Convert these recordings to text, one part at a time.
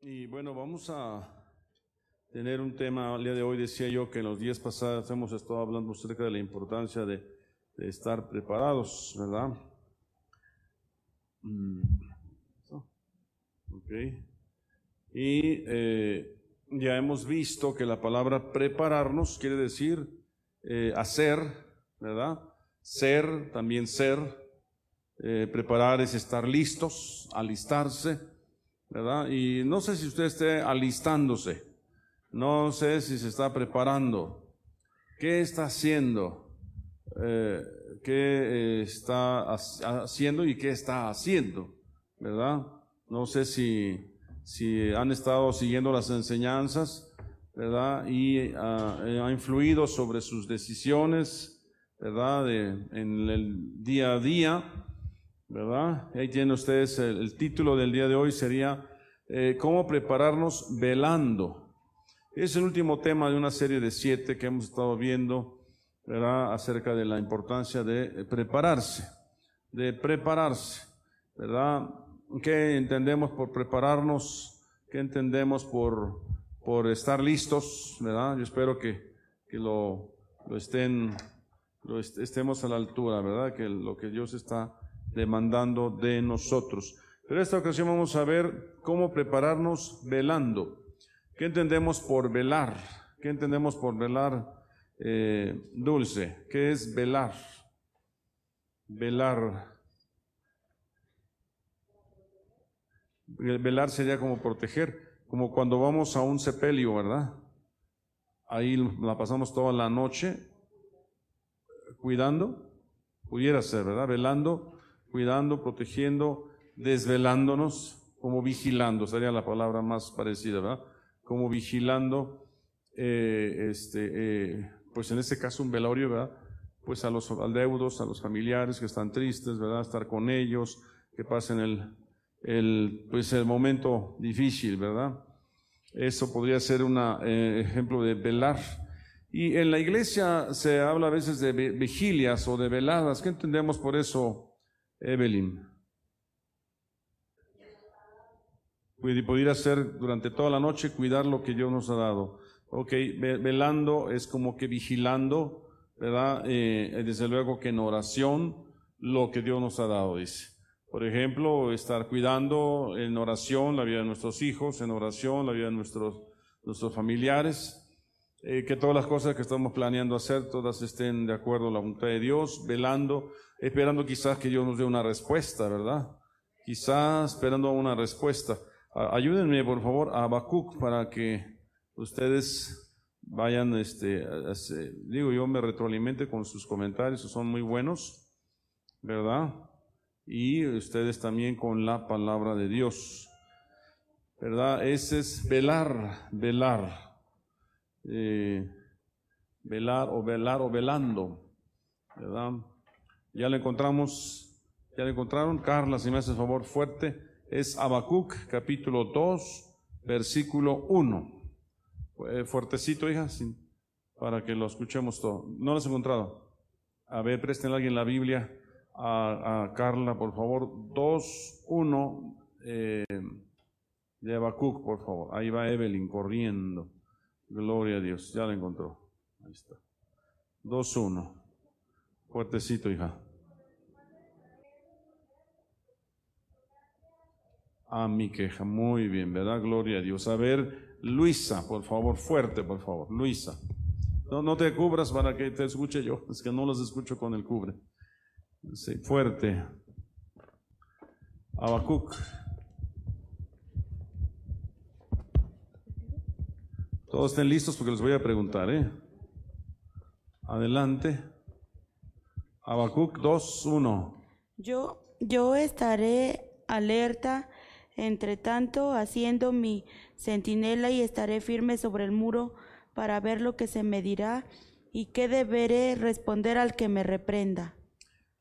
Y bueno, vamos a tener un tema, el día de hoy decía yo que en los días pasados hemos estado hablando acerca de la importancia de, de estar preparados, ¿verdad? Mm. Ok. Y eh, ya hemos visto que la palabra prepararnos quiere decir eh, hacer, ¿verdad? Ser, también ser. Eh, preparar es estar listos, alistarse, ¿verdad? Y no sé si usted esté alistándose, no sé si se está preparando. ¿Qué está haciendo? Eh, ¿Qué está haciendo y qué está haciendo? ¿Verdad? No sé si, si han estado siguiendo las enseñanzas, ¿verdad? Y ah, ha influido sobre sus decisiones, ¿verdad? en el día a día, ¿verdad? Ahí tienen ustedes el, título del día de hoy sería eh, ¿Cómo prepararnos velando? Es el último tema de una serie de siete que hemos estado viendo, ¿verdad? Acerca de la importancia de prepararse, de prepararse, ¿verdad? ¿Qué entendemos por prepararnos? ¿Qué entendemos por, por estar listos? ¿Verdad? Yo espero que, que lo, lo estén, lo estemos a la altura, ¿verdad? Que lo que Dios está demandando de nosotros. Pero esta ocasión vamos a ver cómo prepararnos velando. ¿Qué entendemos por velar? ¿Qué entendemos por velar eh, dulce? ¿Qué es velar? Velar. Velar sería como proteger, como cuando vamos a un sepelio, ¿verdad? Ahí la pasamos toda la noche cuidando, pudiera ser, ¿verdad? Velando cuidando, protegiendo, desvelándonos, como vigilando, sería la palabra más parecida, ¿verdad? Como vigilando, eh, este, eh, pues en este caso un velorio, ¿verdad? Pues a los deudos, a los familiares que están tristes, ¿verdad? Estar con ellos, que pasen el, el, pues el momento difícil, ¿verdad? Eso podría ser un eh, ejemplo de velar. Y en la iglesia se habla a veces de vigilias o de veladas. ¿Qué entendemos por eso, Evelyn. Pudiera ser durante toda la noche cuidar lo que Dios nos ha dado. Ok, velando es como que vigilando, ¿verdad? Eh, desde luego que en oración lo que Dios nos ha dado, dice. Por ejemplo, estar cuidando en oración la vida de nuestros hijos, en oración la vida de nuestros, nuestros familiares, eh, que todas las cosas que estamos planeando hacer, todas estén de acuerdo a la voluntad de Dios, velando, esperando quizás que Dios nos dé una respuesta, ¿verdad? Quizás esperando una respuesta. Ayúdenme, por favor, a Habacuc para que ustedes vayan, este, digo, yo me retroalimente con sus comentarios, son muy buenos, ¿verdad? Y ustedes también con la palabra de Dios, ¿verdad? Ese es velar, velar. Eh, velar o velar o velando, ¿verdad? Ya le encontramos, ya le encontraron, Carla, si me hace favor fuerte, es Habacuc, capítulo 2, versículo 1. Eh, fuertecito, hija, para que lo escuchemos todo. ¿No lo has encontrado? A ver, presten a alguien la Biblia a, Carla, por favor. 2, 1 eh, de Habacuc, por favor. Ahí va Evelyn corriendo. Gloria a Dios, ya la encontró. Ahí está. 2-1. Fuertecito, hija. A mi queja, muy bien, ¿verdad? Gloria a Dios. A ver, Luisa, por favor, fuerte, por favor. Luisa. No, no te cubras para que te escuche yo, es que no los escucho con el cubre. Sí, fuerte. Abacuc. Todos estén listos porque les voy a preguntar, ¿eh? Adelante. Habacuc 2, 1. Yo, yo estaré alerta, entre tanto, haciendo mi centinela y estaré firme sobre el muro para ver lo que se me dirá y qué deberé responder al que me reprenda.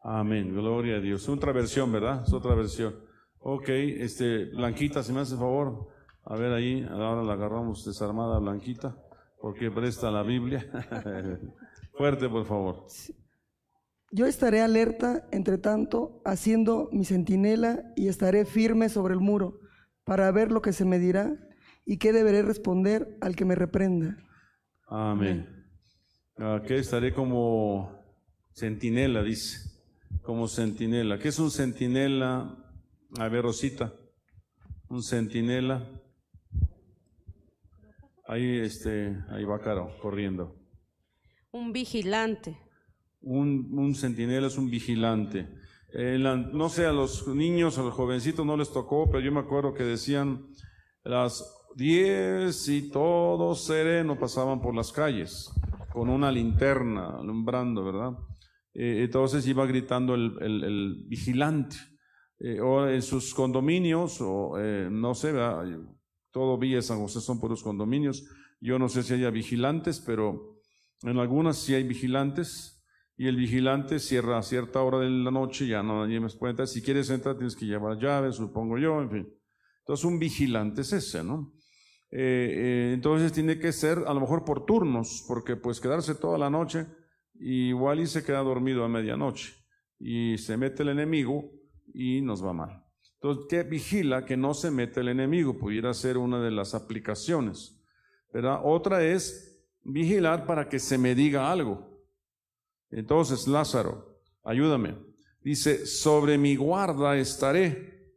Amén, gloria a Dios. Otra versión, ¿verdad? Es otra versión. Ok, este, Blanquita, si me hace favor. A ver ahí, ahora la agarramos desarmada Blanquita, porque presta la Biblia. Fuerte, por favor. Yo estaré alerta, entre tanto, haciendo mi centinela y estaré firme sobre el muro para ver lo que se me dirá ¿Y qué deberé responder al que me reprenda? Amén. Aquí estaré como centinela, dice. Como centinela. ¿Qué es un centinela? A ver, Rosita. Un centinela. Ahí, este, ahí va Caro, corriendo. Un vigilante. Un, un centinela es un vigilante. No sé, a los niños, a los jovencitos no les tocó, pero yo me acuerdo que decían las 10 y todos sereno pasaban por las calles con una linterna alumbrando, ¿verdad? Eh, entonces iba gritando el, el- el vigilante. Eh, o en sus condominios, o eh, no sé, ¿verdad? todo Villa San José son puros condominios. Yo no sé si haya vigilantes, pero en algunas sí hay vigilantes. Y el vigilante cierra a cierta hora de la noche, ya no nadie más puede entrar. Si quieres entrar, tienes que llevar llaves, supongo yo, en fin. Entonces, un vigilante es ese, ¿no? Eh, eh, entonces tiene que ser a lo mejor por turnos, porque pues quedarse toda la noche, igual y se queda dormido a medianoche, y se mete el enemigo y nos va mal. Entonces, ¿qué vigila que no se mete el enemigo? Pudiera ser una de las aplicaciones, ¿verdad? Otra es vigilar para que se me diga algo. Entonces, Lázaro, ayúdame. Dice, sobre mi guarda estaré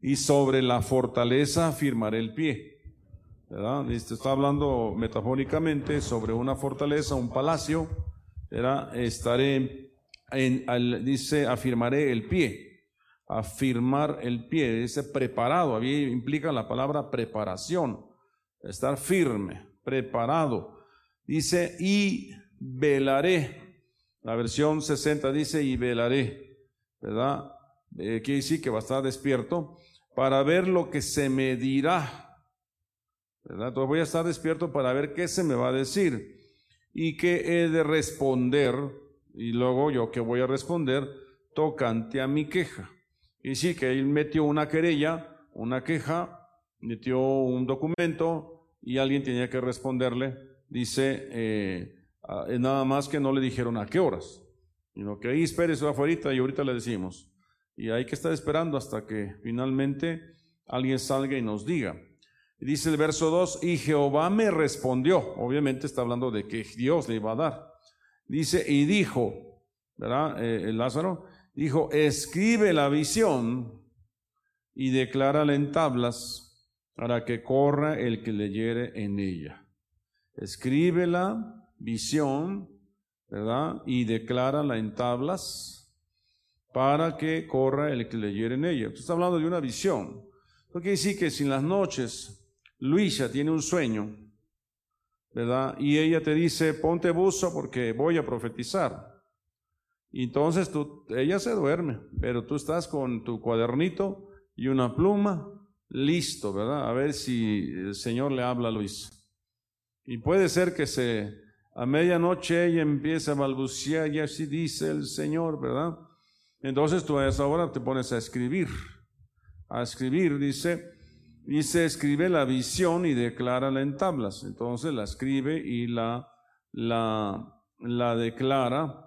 y sobre la fortaleza afirmaré el pie. ¿Verdad? Dice, Está hablando metafóricamente sobre una fortaleza, un palacio. ¿verdad? Estaré, en, dice, afirmaré el pie. Afirmar el pie, dice preparado. Ahí implica la palabra preparación. Estar firme, preparado. Dice, y velaré. La versión 60 dice, y velaré, ¿verdad? Eh, quiere decir que va a estar despierto para ver lo que se me dirá, ¿verdad? Entonces voy a estar despierto para ver qué se me va a decir y qué he de responder, y luego yo que voy a responder tocante a mi queja. Y sí, que él metió una querella, una queja, metió un documento y alguien tenía que responderle, dice, eh, nada más que no le dijeron a qué horas, sino que ahí espérese afuera y ahorita le decimos. Y hay que estar esperando hasta que finalmente alguien salga y nos diga. Dice el verso 2, y Jehová me respondió, obviamente está hablando de que Dios le iba a dar. Dice, y dijo, ¿verdad? Eh, el Lázaro, dijo, escribe la visión y declárala en tablas para que corra el que leyere en ella. Escribe la visión, ¿verdad? Y declárala en tablas para que corra el que leyere en ella. Está hablando de una visión. Eso quiere decir que si en las noches Luisa tiene un sueño, ¿verdad? Y ella te dice, ponte buzo porque voy a profetizar. Entonces tú, ella se duerme, pero tú estás con tu cuadernito y una pluma, listo, ¿verdad? A ver si el Señor le habla a Luis. Y puede ser que se, a medianoche ella empieza a balbucear y así dice el Señor, ¿verdad? Entonces tú a esa hora te pones a escribir, a escribir, dice, dice, escribe la visión y declárala en tablas. Entonces la escribe y la, la, la declara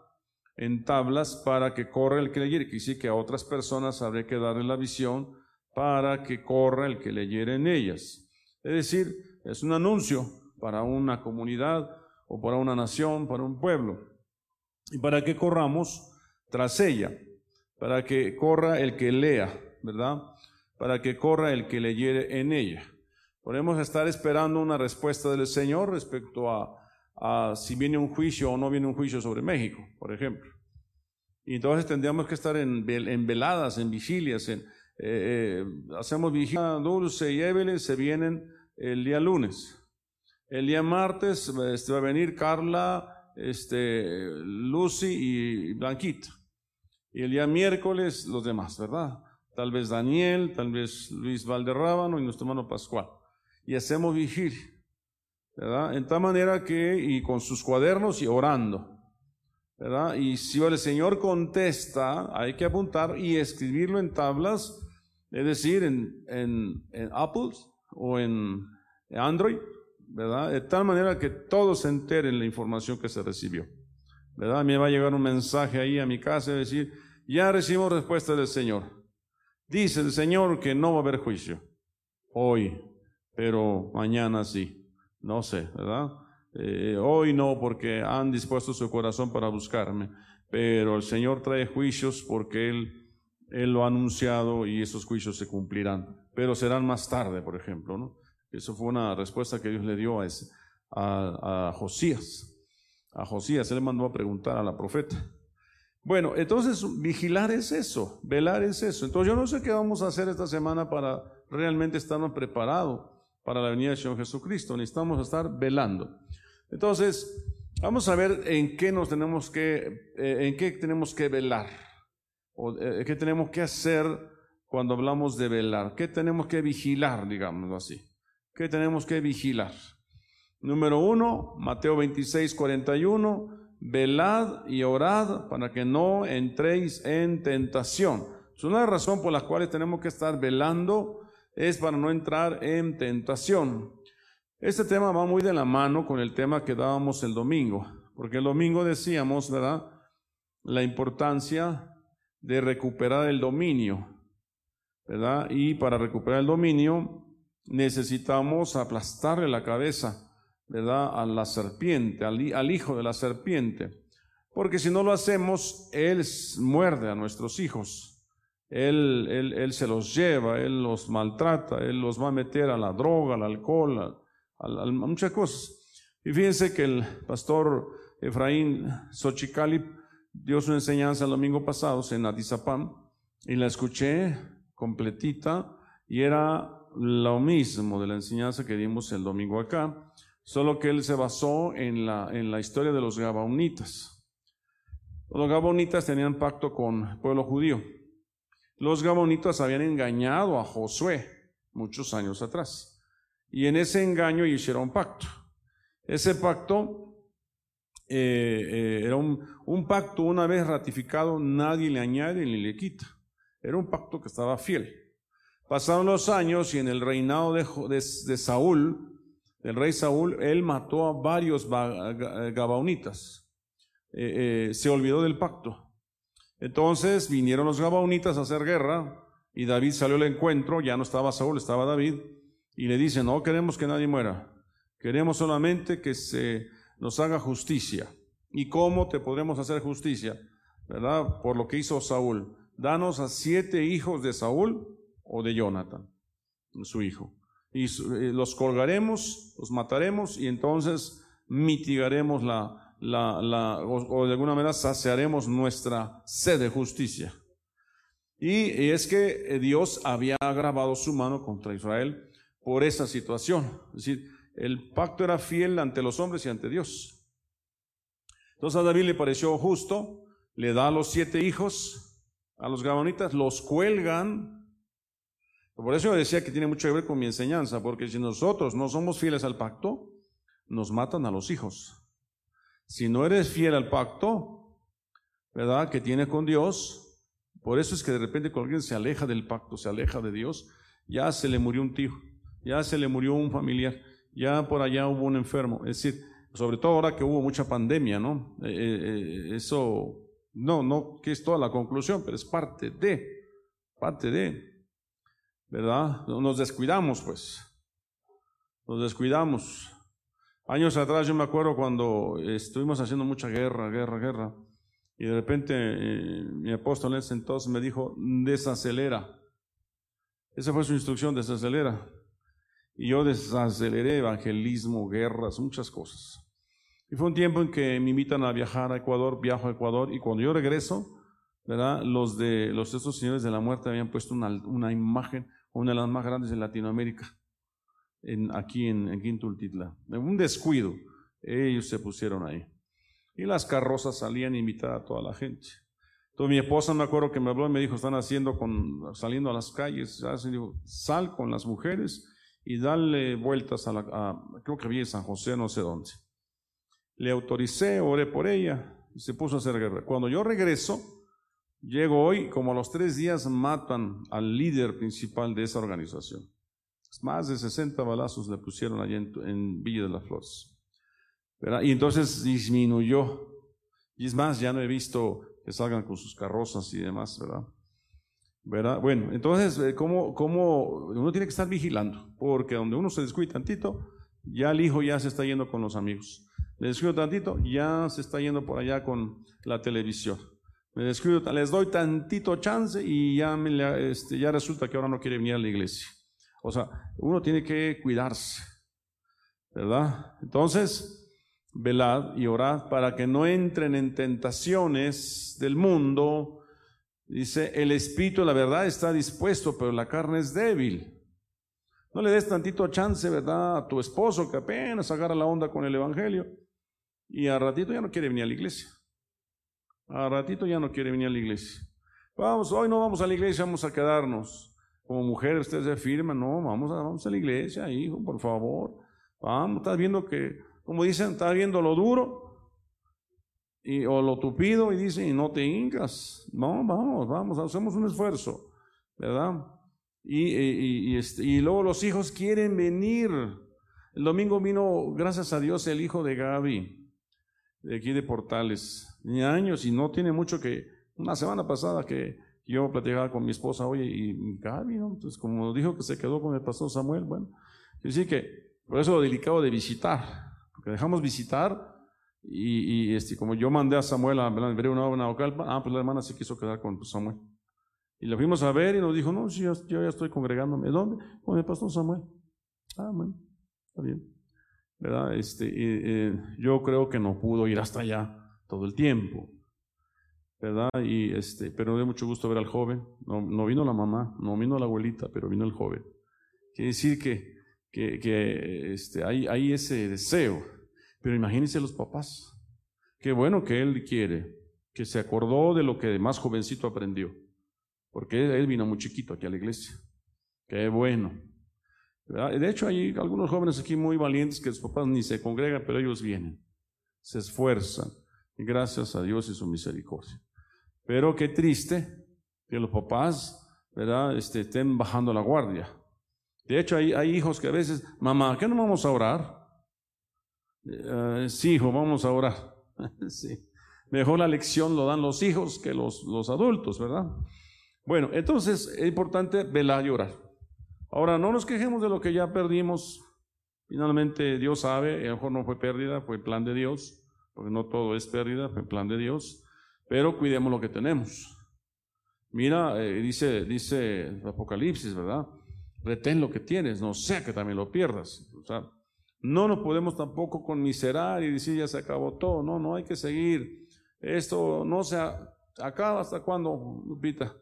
en tablas para que corra el que leyere. Que sí que a otras personas habría que darle la visión para que corra el que leyere en ellas. Es decir, es un anuncio para una comunidad o para una nación, para un pueblo. Y para que corramos tras ella, para que corra el que lea, ¿verdad? Para que corra el que leyere en ella. Podemos estar esperando una respuesta del Señor respecto a, si viene un juicio o no viene un juicio sobre México, por ejemplo. Y entonces tendríamos que estar en, vel- en veladas, en vigilias, eh, eh, hacemos vigilia, Dulce y Evelyn se vienen el día lunes. El día martes este, va a venir Carla, este, Lucy y Blanquita. Y el día miércoles los demás, ¿verdad? Tal vez Daniel, tal vez Luis Valderrábano y nuestro hermano Pascual. Y hacemos vigilia, ¿verdad? En tal manera que, y con sus cuadernos y orando, ¿verdad? Y si el Señor contesta, hay que apuntar y escribirlo en tablas, es decir, en, en, en Apple o en Android, ¿verdad? De tal manera que todos se enteren la información que se recibió, ¿verdad? Me va a llegar un mensaje ahí a mi casa y decir, ya recibimos respuesta del Señor. Dice el Señor que no va a haber juicio hoy, pero mañana sí, no sé, ¿verdad? Eh, hoy no porque han dispuesto su corazón para buscarme, pero el Señor trae juicios porque Él, Él lo ha anunciado y esos juicios se cumplirán, pero serán más tarde, por ejemplo, ¿no? Eso fue una respuesta que Dios le dio a, ese, a, Josías. A Josías, él mandó a preguntar a la profeta. Bueno, entonces vigilar es eso, velar es eso. Entonces yo no sé qué vamos a hacer esta semana para realmente estarnos preparados para la venida del Señor Jesucristo. Necesitamos estar velando. Entonces, vamos a ver en qué nos tenemos que, eh, en qué tenemos que velar, o eh, qué tenemos que hacer cuando hablamos de velar, qué tenemos que vigilar, digámoslo así, qué tenemos que vigilar. Número uno, Mateo 26, 41, velad y orad para que no entréis en tentación. Es una razón por la cual tenemos que estar velando, es para no entrar en tentación. Este tema va muy de la mano con el tema que dábamos el domingo, porque el domingo decíamos, ¿verdad? La importancia de recuperar el dominio, ¿verdad? Y para recuperar el dominio necesitamos aplastarle la cabeza, ¿verdad? A la serpiente, al, hijo de la serpiente. Porque si no lo hacemos, Él muerde a nuestros hijos. Él, se los lleva, Él los maltrata, Él los va a meter a la droga, al alcohol, a, muchas cosas. Y fíjense que el pastor Efraín Xochicalip dio su enseñanza el domingo pasado en Atizapán y la escuché completita y era lo mismo de la enseñanza que dimos el domingo acá, solo que él se basó en la, en la historia de los Gabaonitas. Los Gabaonitas tenían pacto con el pueblo judío. Los Gabaonitas habían engañado a Josué muchos años atrás. Y en ese engaño hicieron un pacto. Ese pacto eh, eh, era un, pacto una vez ratificado, nadie le añade ni le quita. Era un pacto que estaba fiel. Pasaron los años y en el reinado de, Saúl, del rey Saúl, él mató a varios gabaonitas. Eh, se olvidó del pacto. Entonces vinieron los gabaonitas a hacer guerra y David salió al encuentro, ya no estaba Saúl, estaba David y le dice, no queremos que nadie muera, queremos solamente que se nos haga justicia. ¿Y cómo te podremos hacer justicia? ¿Verdad? Por lo que hizo Saúl. Danos a siete hijos de Saúl o de Jonathan, su hijo. Y eh, los colgaremos, los mataremos y entonces mitigaremos la, la o, de alguna manera saciaremos nuestra sed de justicia. Y es que Dios había agravado su mano contra Israel por esa situación. Es decir, el pacto era fiel ante los hombres y ante Dios. Entonces a David le pareció justo, le da a los siete hijos, a los gabonitas, los cuelgan. Por eso yo decía que tiene mucho que ver con mi enseñanza, porque si nosotros no somos fieles al pacto, nos matan a los hijos. Si no eres fiel al pacto, ¿verdad? Que tienes con Dios, por eso es que de repente cuando alguien se aleja del pacto, se aleja de Dios, ya se le murió un tío, ya se le murió un familiar, ya por allá hubo un enfermo. Es decir, sobre todo ahora que hubo mucha pandemia, ¿no? Eh, eh, eh, eso, no, no que es toda la conclusión, pero es parte de, parte de, ¿verdad? Nos descuidamos, pues, nos descuidamos. Años atrás yo me acuerdo cuando estuvimos haciendo mucha guerra, guerra, guerra, y de repente mi apóstol en ese entonces me dijo, desacelera. Esa fue su instrucción, desacelera. Y yo desaceleré evangelismo, guerras, muchas cosas. Y fue un tiempo en que me invitan a viajar a Ecuador, viajo a Ecuador, y cuando yo regreso, ¿verdad? Los de los estos señores de la muerte habían puesto una, una imagen, una de las más grandes de Latinoamérica, en, aquí en, en Quintultitla. Un descuido, ellos se pusieron ahí. Y las carrozas salían a invitar a toda la gente. Entonces mi esposa me acuerdo que me habló y me dijo, están haciendo con, saliendo a las calles, sal con las mujeres y darle vueltas a la, creo que había San José, no sé dónde. Le autoricé, oré por ella y se puso a hacer guerra. Cuando yo regreso, llego hoy, como a los tres días matan al líder principal de esa organización. Más de 60 balazos le pusieron allí en, Villa de las Flores. Y entonces disminuyó. Y es más, ya no he visto que salgan con sus carrozas y demás, ¿verdad? ¿Verdad? Bueno, entonces, eh, ¿cómo, ¿cómo, uno tiene que estar vigilando? Porque donde uno se descuida tantito, ya el hijo ya se está yendo con los amigos. Le descuido tantito, ya se está yendo por allá con la televisión. Me descuido, les doy tantito chance y ya, me, este, ya resulta que ahora no quiere venir a la iglesia. O sea, uno tiene que cuidarse, ¿verdad? Entonces, velad y orad para que no entren en tentaciones del mundo. Dice, el espíritu, la verdad, está dispuesto, pero la carne es débil. No le des tantito chance, ¿verdad? A tu esposo que apenas agarra la onda con el Evangelio y a ratito ya no quiere venir a la iglesia. A ratito ya no quiere venir a la iglesia. Vamos, hoy no vamos a la iglesia, vamos a quedarnos. Como mujer, usted se afirma, no, vamos a, vamos a la iglesia, hijo, por favor. Vamos, estás viendo que, como dicen, estás viendo lo duro y, o lo tupido y dicen, y no te hincas. No, vamos, vamos, hacemos un esfuerzo, ¿verdad? Y, y, este, y luego los hijos quieren venir. El domingo vino, gracias a Dios, el hijo de Gaby, de aquí de Portales, ni años, y no tiene mucho que, una semana pasada que yo platicaba con mi esposa, oye, y Gaby, ¿no? Entonces, como dijo que se quedó con el pastor Samuel, bueno, decir que por eso lo delicado de visitar, porque dejamos visitar y, y este, como yo mandé a Samuel a ver una obra en ah, pues la hermana se quiso quedar con Samuel. Y lo fuimos a ver y nos dijo, no, sí, yo, ya estoy congregándome. ¿Dónde? Con el pastor Samuel. Ah, bueno, está bien. ¿Verdad? Este, eh, yo creo que no pudo ir hasta allá todo el tiempo. ¿verdad? Y este, pero me dio mucho gusto ver al joven. No, no, vino la mamá, no vino la abuelita, pero vino el joven. Quiere decir que, que, que este, hay, hay ese deseo. Pero imagínense los papás. Qué bueno que él quiere, que se acordó de lo que más jovencito aprendió. Porque él vino muy chiquito aquí a la iglesia. Qué bueno. De hecho, hay algunos jóvenes aquí muy valientes que sus papás ni se congregan, pero ellos vienen. Se esfuerzan. Gracias a Dios y su misericordia. Pero qué triste que los papás, ¿verdad?, este, estén bajando la guardia. De hecho, hay, hay hijos que a veces, mamá, ¿qué no vamos a orar? Eh, sí, hijo, vamos a orar. sí. Mejor la lección lo dan los hijos que los, los adultos, ¿verdad? Bueno, entonces es importante velar y orar. Ahora, no nos quejemos de lo que ya perdimos. Finalmente, Dios sabe, a lo mejor no fue pérdida, fue plan de Dios, porque no todo es pérdida, fue plan de Dios pero cuidemos lo que tenemos. Mira, eh, dice, dice Apocalipsis, ¿verdad? Retén lo que tienes, no sea que también lo pierdas. O sea, no nos podemos tampoco conmiserar y decir ya se acabó todo. No, no hay que seguir. Esto no se acaba hasta cuándo, Lupita.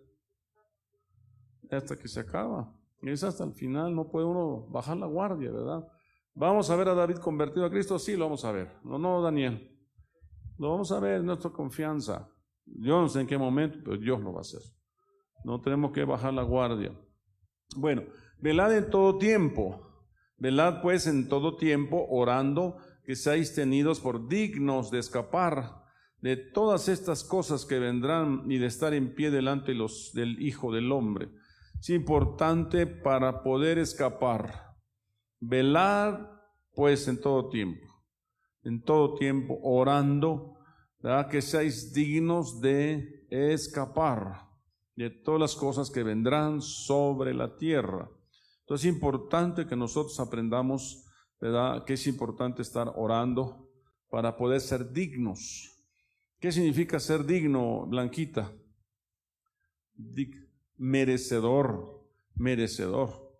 Hasta que se acaba. Es hasta el final, no puede uno bajar la guardia, ¿verdad? ¿Vamos a ver a David convertido a Cristo? Sí, lo vamos a ver. No, no, Daniel. Lo vamos a ver, nuestra confianza. Yo no sé en qué momento, pero Dios lo va a hacer. No tenemos que bajar la guardia. Bueno, velad en todo tiempo. Velad pues en todo tiempo, orando que seáis tenidos por dignos de escapar de todas estas cosas que vendrán y de estar en pie delante los, del Hijo del Hombre. Es importante para poder escapar. Velad pues en todo tiempo en todo tiempo orando, que seáis dignos de escapar de todas las cosas que vendrán sobre la tierra. Entonces es importante que nosotros aprendamos, ¿verdad? Que es importante estar orando para poder ser dignos. ¿Qué significa ser digno, Blanquita? Merecedor, merecedor.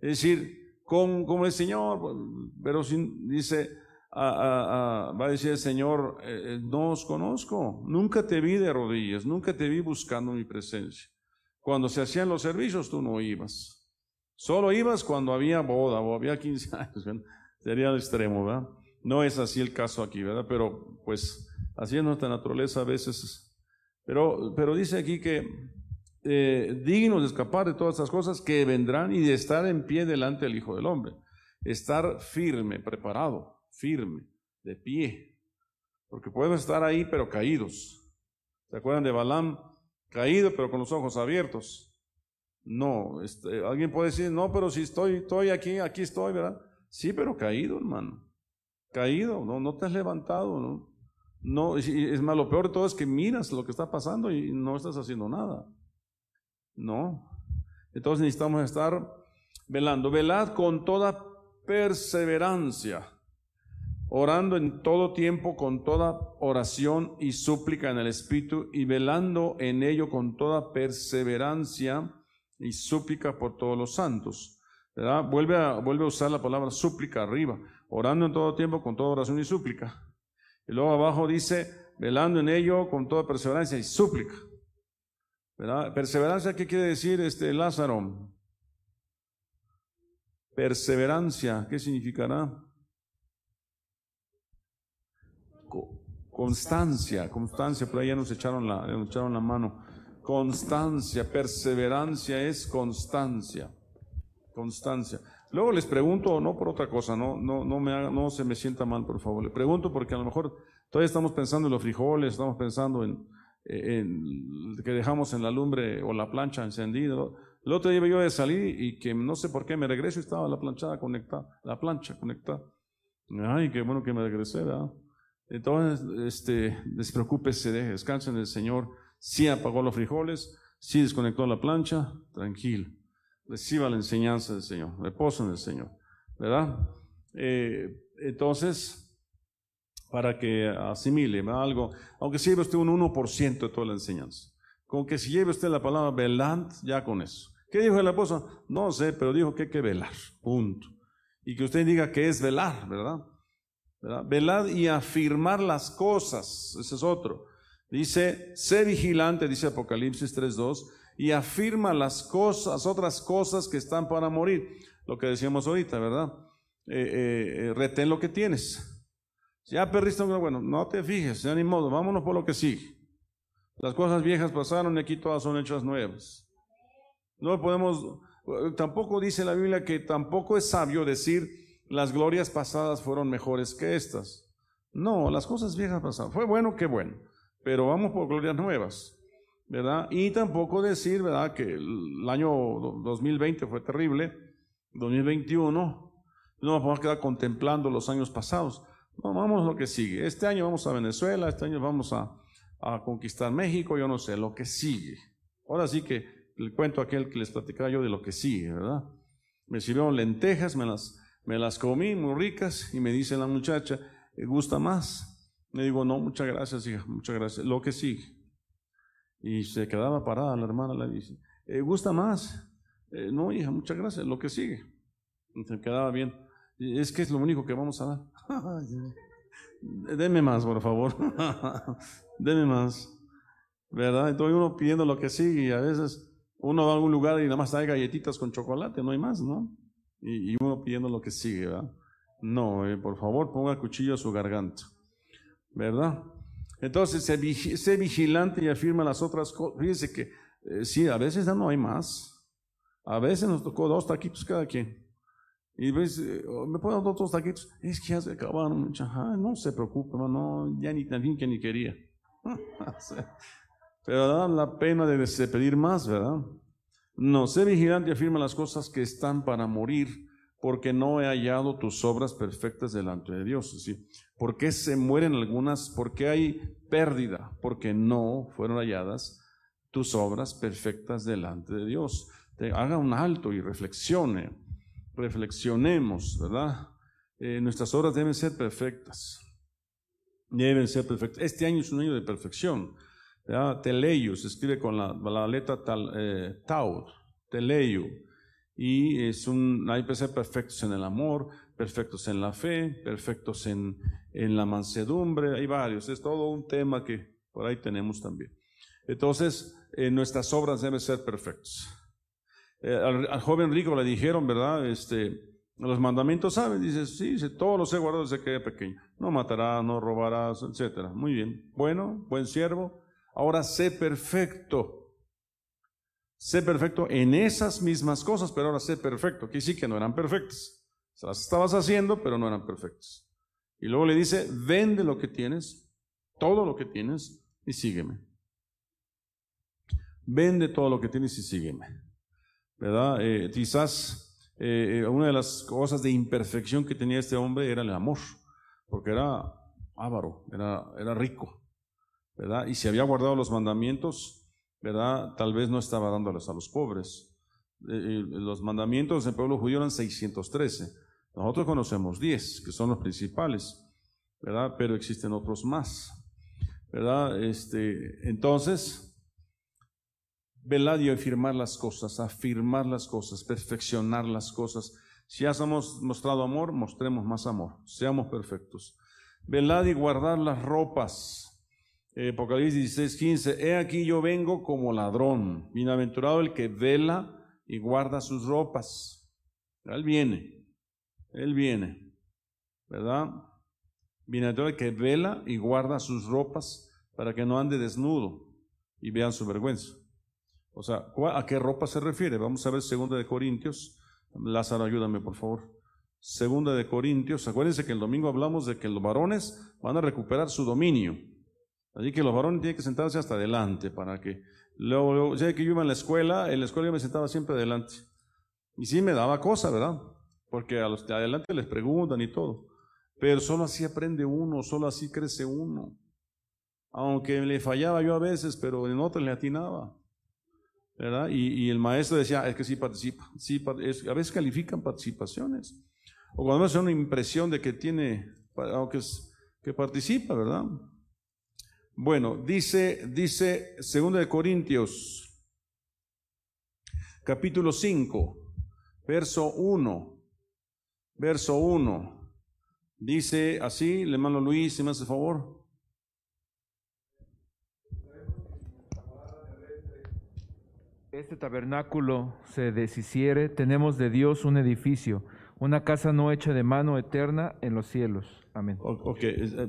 Es decir, con, como el Señor, pero sin, dice, va a decir el Señor, eh, eh, no os conozco, nunca te vi de rodillas, nunca te vi buscando mi presencia. Cuando se hacían los servicios tú no ibas. Solo ibas cuando había boda o había 15 años. Sería el extremo, ¿verdad? No es así el caso aquí, ¿verdad? Pero pues así es nuestra naturaleza a veces. Pero, pero dice aquí que eh, dignos de escapar de todas estas cosas que vendrán y de estar en pie delante del Hijo del Hombre. Estar firme, preparado firme, de pie, porque podemos estar ahí pero caídos. ¿Se acuerdan de Balaam? Caído pero con los ojos abiertos. No, este, alguien puede decir, no, pero si estoy, estoy aquí, aquí estoy, ¿verdad? Sí, pero caído, hermano. Caído, no, no te has levantado, ¿no? No, es más, lo peor de todo es que miras lo que está pasando y no estás haciendo nada. No. Entonces necesitamos estar velando. Velad con toda perseverancia, orando en todo tiempo con toda oración y súplica en el Espíritu y velando en ello con toda perseverancia y súplica por todos los santos. Vuelve, a, vuelve a usar la palabra súplica arriba, orando en todo tiempo con toda oración y súplica. Y luego abajo dice, velando en ello con toda perseverancia y súplica. ¿Verdad? Perseverancia, ¿qué quiere decir este Lázaro? Perseverancia, ¿qué significará? Constancia, constancia, por ahí ya nos echaron la, echaron la mano. Constancia, perseverancia es constancia. Constancia. Luego les pregunto, no por otra cosa, no, no, no, no se me sienta mal, por favor. Le pregunto porque a lo mejor todavía estamos pensando en los frijoles, estamos pensando en, en que dejamos en la lumbre o la plancha encendida. El otro día yo salir y que no sé por qué me regreso y estaba la planchada conectada, la plancha conectada. Ay, qué bueno que me regresé, ¿verdad? Entonces, este, despreocúpese, descanse en el Señor. Sí apagó los frijoles, sí desconectó la plancha, tranquilo. Reciba la enseñanza del Señor, reposo en el Señor, ¿verdad? Eh, entonces, para que asimile algo, aunque si lleve usted un 1% de toda la enseñanza, con que si lleve usted la palabra velant, ya con eso. ¿Qué dijo el apóstol? No sé, pero dijo que hay que velar, punto. Y que usted diga que es velar, ¿verdad? ¿verdad? Velar y afirmar las cosas, ese es otro. Dice, sé vigilante, dice Apocalipsis 3.2, y afirma las cosas, otras cosas que están para morir. Lo que decíamos ahorita, ¿verdad? Eh, eh, eh, retén lo que tienes. Ya perdiste, bueno, no te fijes, ya ni modo, vámonos por lo que sigue. Las cosas viejas pasaron y aquí todas son hechas nuevas. No podemos, tampoco dice la Biblia que tampoco es sabio decir las glorias pasadas fueron mejores que estas. No, las cosas viejas pasaron. Fue bueno, qué bueno. Pero vamos por glorias nuevas, ¿verdad? Y tampoco decir, ¿verdad? Que el año 2020 fue terrible, 2021, no nos vamos quedar contemplando los años pasados. No, vamos a lo que sigue. Este año vamos a Venezuela, este año vamos a, a conquistar México, yo no sé, lo que sigue. Ahora sí que el cuento aquel que les platicaba yo de lo que sigue, ¿verdad? Me sirvieron lentejas, me las me las comí muy ricas y me dice la muchacha, ¿gusta más? Le digo, no, muchas gracias, hija, muchas gracias. Lo que sigue. Y se quedaba parada la hermana, le dice, ¿Eh, ¿gusta más? Eh, no, hija, muchas gracias, lo que sigue. Y se quedaba bien. Es que es lo único que vamos a dar. Deme más, por favor. Deme más. ¿Verdad? Entonces uno pidiendo lo que sigue y a veces uno va a algún lugar y nada más hay galletitas con chocolate, no hay más, ¿no? y, uno pidiendo lo que sigue, ¿verdad? No, eh, por favor, ponga el cuchillo a su garganta, ¿verdad? Entonces, sé, vigilante y afirma las otras cosas. Fíjese que eh, sí, a veces ya no hay más. A veces nos tocó dos taquitos cada quien. Y ves, eh, me ponen dos taquitos. Es que ya se acabaron. no se preocupe, no, ya ni también que ni quería. Pero da la pena de pedir más, ¿verdad? No, sé vigilante afirma las cosas que están para morir, porque no he hallado tus obras perfectas delante de Dios. ¿sí? ¿Por qué se mueren algunas? ¿Por qué hay pérdida? Porque no fueron halladas tus obras perfectas delante de Dios. Te haga un alto y reflexione. Reflexionemos, ¿verdad? Eh, nuestras obras deben ser perfectas. Deben ser perfectas. Este año es un año de perfección. Teleyu, se escribe con la, letra tal, eh, Tau, Teleyu. Y es un, hay que ser perfectos en el amor, perfectos en la fe, perfectos en, en la mansedumbre, hay varios, es todo un tema que por ahí tenemos también. Entonces, eh, nuestras obras deben ser perfectas. Eh, al, joven rico le dijeron, ¿verdad? Este, los mandamientos saben, dice, sí, dice, todos los he guardado desde que era pequeño. No matarás, no robarás, etcétera. Muy bien. Bueno, buen siervo, Ahora sé perfecto. Sé perfecto en esas mismas cosas, pero ahora sé perfecto. Que sí que no eran perfectas. las estabas haciendo, pero no eran perfectas. Y luego le dice, vende lo que tienes, todo lo que tienes, y sígueme. Vende todo lo que tienes y sígueme. ¿Verdad? Eh, quizás eh, eh, una de las cosas de imperfección que tenía este hombre era el amor, porque era avaro, era, era rico. ¿verdad? Y si había guardado los mandamientos, ¿verdad? Tal vez no estaba dándoles a los pobres. Eh, los mandamientos del pueblo judío eran 613. Nosotros conocemos 10, que son los principales, ¿verdad? Pero existen otros más, ¿verdad? Este, entonces, velad y afirmar las cosas, afirmar las cosas, perfeccionar las cosas. Si ya hemos mostrado amor, mostremos más amor, seamos perfectos. Velad y guardar las ropas. Apocalipsis 16, 15. He aquí yo vengo como ladrón. Bienaventurado el que vela y guarda sus ropas. Él viene, Él viene, ¿verdad? Bienaventurado el que vela y guarda sus ropas para que no ande desnudo y vean su vergüenza. O sea, ¿a qué ropa se refiere? Vamos a ver segunda de Corintios. Lázaro, ayúdame, por favor. Segunda de Corintios. Acuérdense que el domingo hablamos de que los varones van a recuperar su dominio. Así que los varones tienen que sentarse hasta adelante para que Luego, luego, ya que yo iba en la escuela, en la escuela yo me sentaba siempre adelante. Y sí me daba cosa, ¿verdad? Porque a los de adelante les preguntan y todo. Pero solo así aprende uno, solo así crece uno. Aunque le fallaba yo a veces, pero en otras le atinaba. Y, el maestro decía, es que sí participa. Sí, a veces califican participaciones. O cuando hace una impresión de que tiene, aunque es, que participa, ¿verdad? Bueno, dice, dice 2 de Corintios, capítulo 5, verso 1, verso 1. Dice así, le mando Luis, si me hace favor. Este tabernáculo se deshiciere, tenemos de Dios un edificio, una casa no hecha de mano eterna en los cielos. Amén. Ok, eh,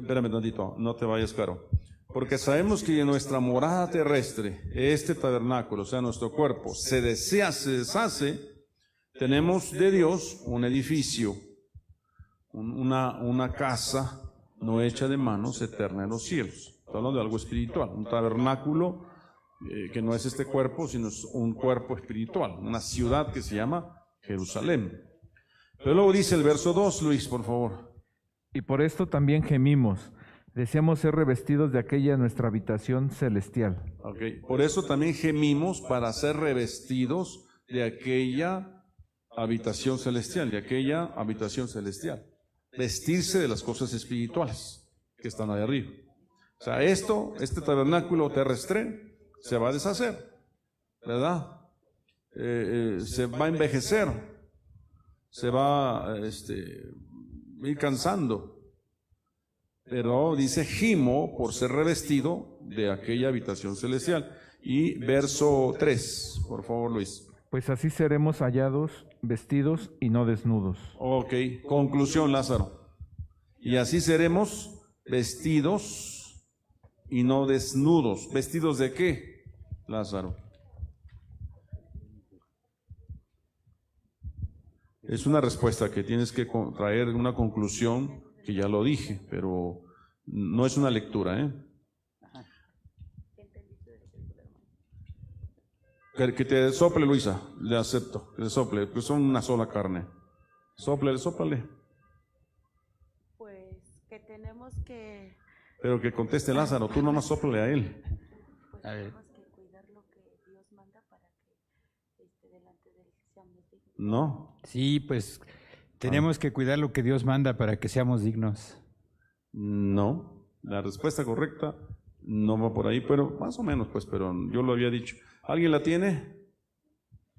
espérame tantito, no te vayas, caro. Porque sabemos que en nuestra morada terrestre, este tabernáculo, o sea, nuestro cuerpo, se desea, se deshace, tenemos de Dios un edificio, una, una casa no hecha de manos eterna en los cielos. Estamos hablando de algo espiritual, un tabernáculo eh, que no es este cuerpo, sino es un cuerpo espiritual, una ciudad que se llama Jerusalén. Pero luego dice el verso 2, Luis, por favor. Y por esto también gemimos. Deseamos ser revestidos de aquella nuestra habitación celestial. Okay. Por eso también gemimos para ser revestidos de aquella habitación celestial, de aquella habitación celestial. Vestirse de las cosas espirituales que están ahí arriba. O sea, esto, este tabernáculo terrestre, se va a deshacer, ¿verdad? Eh, eh, se va a envejecer, se va este, ir cansando. Pero dice gimo por ser revestido de aquella habitación celestial. Y verso 3, por favor Luis. Pues así seremos hallados vestidos y no desnudos. Ok, conclusión Lázaro. Y así seremos vestidos y no desnudos. ¿Vestidos de qué, Lázaro? Es una respuesta que tienes que traer una conclusión, que ya lo dije, pero no es una lectura, ¿eh? Que, te sople, Luisa, le acepto, que te sople, pues son una sola carne. Sople, soplale. Pues que tenemos que... Pero que conteste Lázaro, tú nomás soplale a él. Tenemos que cuidar lo que Dios manda para que delante de él seamos no. Sí, pues tenemos que cuidar lo que Dios manda para que seamos dignos. No, la respuesta correcta no va por ahí, pero más o menos, pues, pero yo lo había dicho. ¿Alguien la tiene?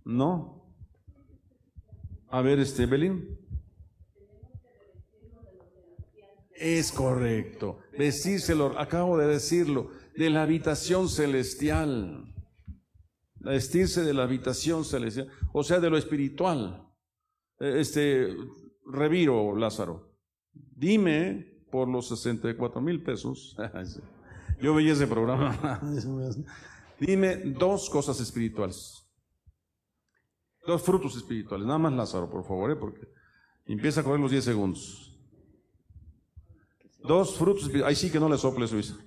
No. A ver, este, Belín. Es correcto. Vestírselo, acabo de decirlo, de la habitación celestial vestirse de la habitación celestial, o sea, de lo espiritual. E, este, reviro, Lázaro, dime por los 64 mil pesos, yo veía ese programa, dime dos cosas espirituales, dos frutos espirituales, nada más Lázaro, por favor, ¿eh? porque empieza a correr los 10 segundos. Dos frutos ahí sí que no le soples, Luisa.